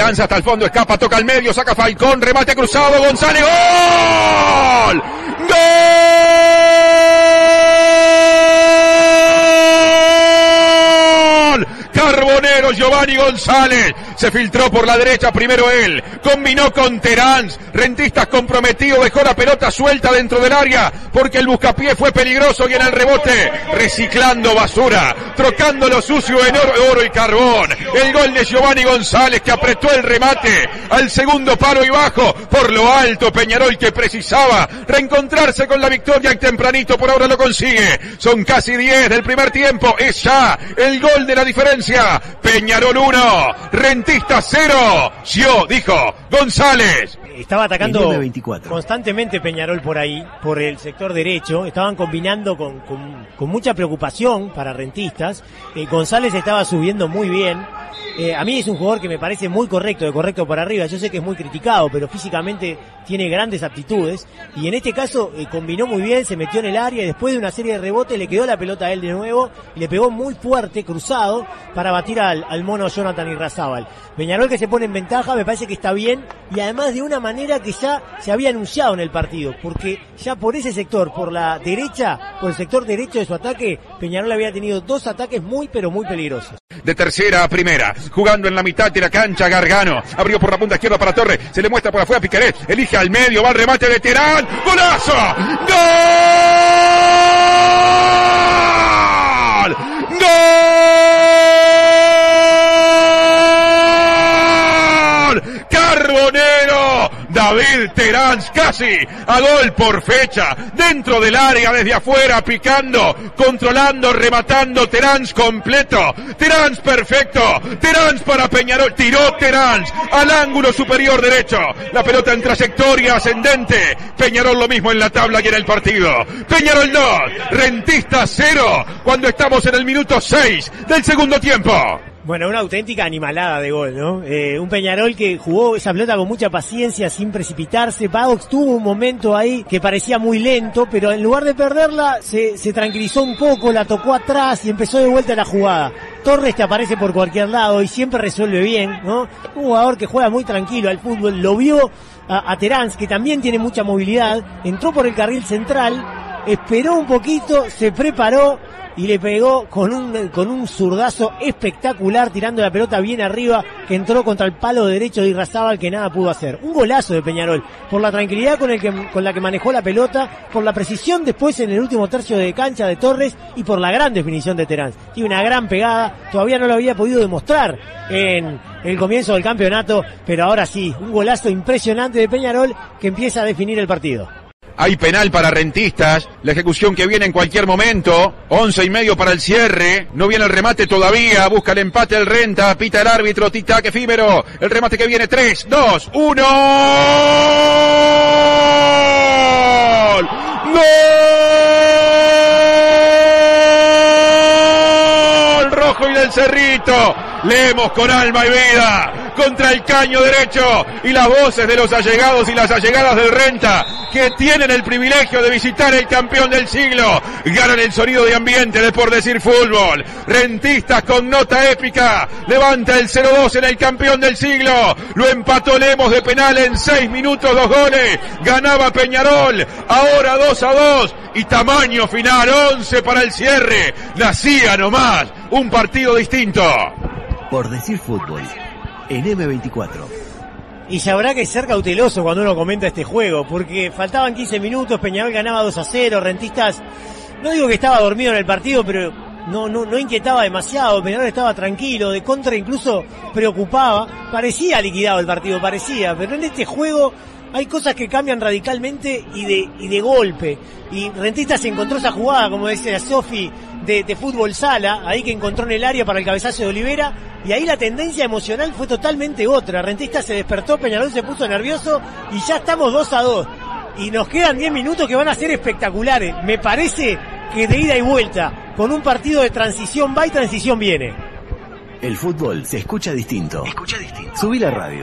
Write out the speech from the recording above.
Terán hasta el fondo, escapa, toca al medio, saca Falcón, remate cruzado, González, ¡gol! ¡Gol! Carbonero Giovanni González se filtró por la derecha primero él, combinó con Terán, Rentistas comprometido, dejó la pelota suelta dentro del área porque el buscapié fue peligroso y en el rebote reciclando basura, trocando lo sucio en oro, oro y carbón. El gol de Giovanni González que apretó el remate al segundo paro y bajo por lo alto Peñarol que precisaba reencontrarse con la victoria y tempranito por ahora lo consigue. Son casi 10 del primer tiempo, es ya el gol de la diferencia. Peñarol 1, Rentista 0. Yo, dijo González. Estaba atacando constantemente Peñarol por ahí, por el sector derecho. Estaban combinando con, con, con mucha preocupación para rentistas. Eh, González estaba subiendo muy bien. Eh, a mí es un jugador que me parece muy correcto, de correcto para arriba. Yo sé que es muy criticado, pero físicamente tiene grandes aptitudes. Y en este caso eh, combinó muy bien, se metió en el área y después de una serie de rebotes le quedó la pelota a él de nuevo y le pegó muy fuerte, cruzado, para batir al, al mono Jonathan Irrazábal. Peñarol que se pone en ventaja, me parece que está bien y además de una manera que ya se había anunciado en el partido, porque ya por ese sector, por la derecha, por el sector derecho de su ataque, Peñarol había tenido dos ataques muy pero muy peligrosos. De tercera a primera, jugando en la mitad de la cancha Gargano, abrió por la punta izquierda para Torres, se le muestra por afuera a elige al medio, va al remate de Terán, golazo, gol, David Terán casi a gol por fecha, dentro del área, desde afuera, picando, controlando, rematando, Terán completo, Terán perfecto, Terán para Peñarol, tiró Terán al ángulo superior derecho, la pelota en trayectoria ascendente, Peñarol lo mismo en la tabla y en el partido, Peñarol 2, Rentista 0, cuando estamos en el minuto 6 del segundo tiempo. Bueno, una auténtica animalada de gol, ¿no? Eh, un Peñarol que jugó esa pelota con mucha paciencia, sin precipitarse. Padox tuvo un momento ahí que parecía muy lento, pero en lugar de perderla, se, se tranquilizó un poco, la tocó atrás y empezó de vuelta la jugada. Torres te aparece por cualquier lado y siempre resuelve bien, ¿no? Un jugador que juega muy tranquilo al fútbol, lo vio a, a que también tiene mucha movilidad, entró por el carril central, esperó un poquito, se preparó y le pegó con un, con un zurdazo espectacular, tirando la pelota bien arriba, que entró contra el palo derecho de Irrazábal, que nada pudo hacer. Un golazo de Peñarol, por la tranquilidad con, el que, con la que manejó la pelota, por la precisión después en el último tercio de cancha de Torres y por la gran definición de Terán. Tiene una gran pegada, todavía no lo había podido demostrar en el comienzo del campeonato, pero ahora sí, un golazo impresionante de Peñarol que empieza a definir el partido. Hay penal para rentistas, la ejecución que viene en cualquier momento, once y medio para el cierre, no viene el remate todavía, busca el empate el renta, pita el árbitro, tic-tac efímero, el remate que viene, 3, 2, 1, ¡Gol! ¡Gol! Rojo y del Cerrito, leemos con alma y vida, contra el caño derecho y las voces de los allegados y las allegadas del Renta que tienen el privilegio de visitar el campeón del siglo. Ganan el sonido de ambiente de por decir fútbol. Rentistas con nota épica. Levanta el 0-2 en el campeón del siglo. Lo empató Lemos de penal en 6 minutos, dos goles. Ganaba Peñarol. Ahora 2 a 2. Y tamaño final, 11 para el cierre. Nacía nomás. Un partido distinto. Por decir fútbol. En M24. Y ya habrá que ser cauteloso cuando uno comenta este juego, porque faltaban 15 minutos, Peñarol ganaba 2 a 0, Rentistas, no digo que estaba dormido en el partido, pero no, no, no inquietaba demasiado, Peñarol estaba tranquilo, de contra incluso preocupaba, parecía liquidado el partido, parecía, pero en este juego hay cosas que cambian radicalmente y de, y de golpe. Y Rentistas encontró esa jugada, como decía Sofi, de, de, fútbol sala, ahí que encontró en el área para el cabezazo de Olivera, y ahí la tendencia emocional fue totalmente otra. Rentistas se despertó, Peñarol se puso nervioso y ya estamos 2 a 2. Y nos quedan 10 minutos que van a ser espectaculares. Me parece que de ida y vuelta, con un partido de transición va y transición viene. El fútbol se escucha distinto. Escucha distinto. Subí la radio.